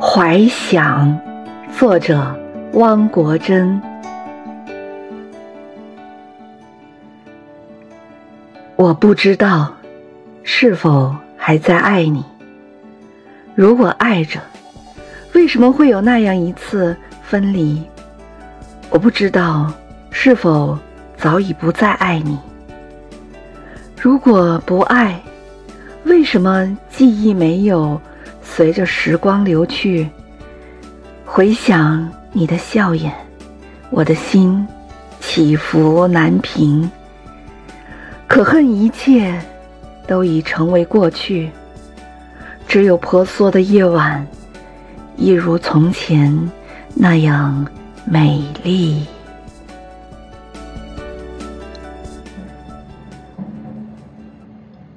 怀想，作者汪国真。我不知道是否还在爱你。如果爱着，为什么会有那样一次分离？我不知道是否早已不再爱你。如果不爱，为什么记忆没有？随着时光流去，回想你的笑颜，我的心起伏难平。可恨一切都已成为过去，只有婆娑的夜晚，一如从前那样美丽。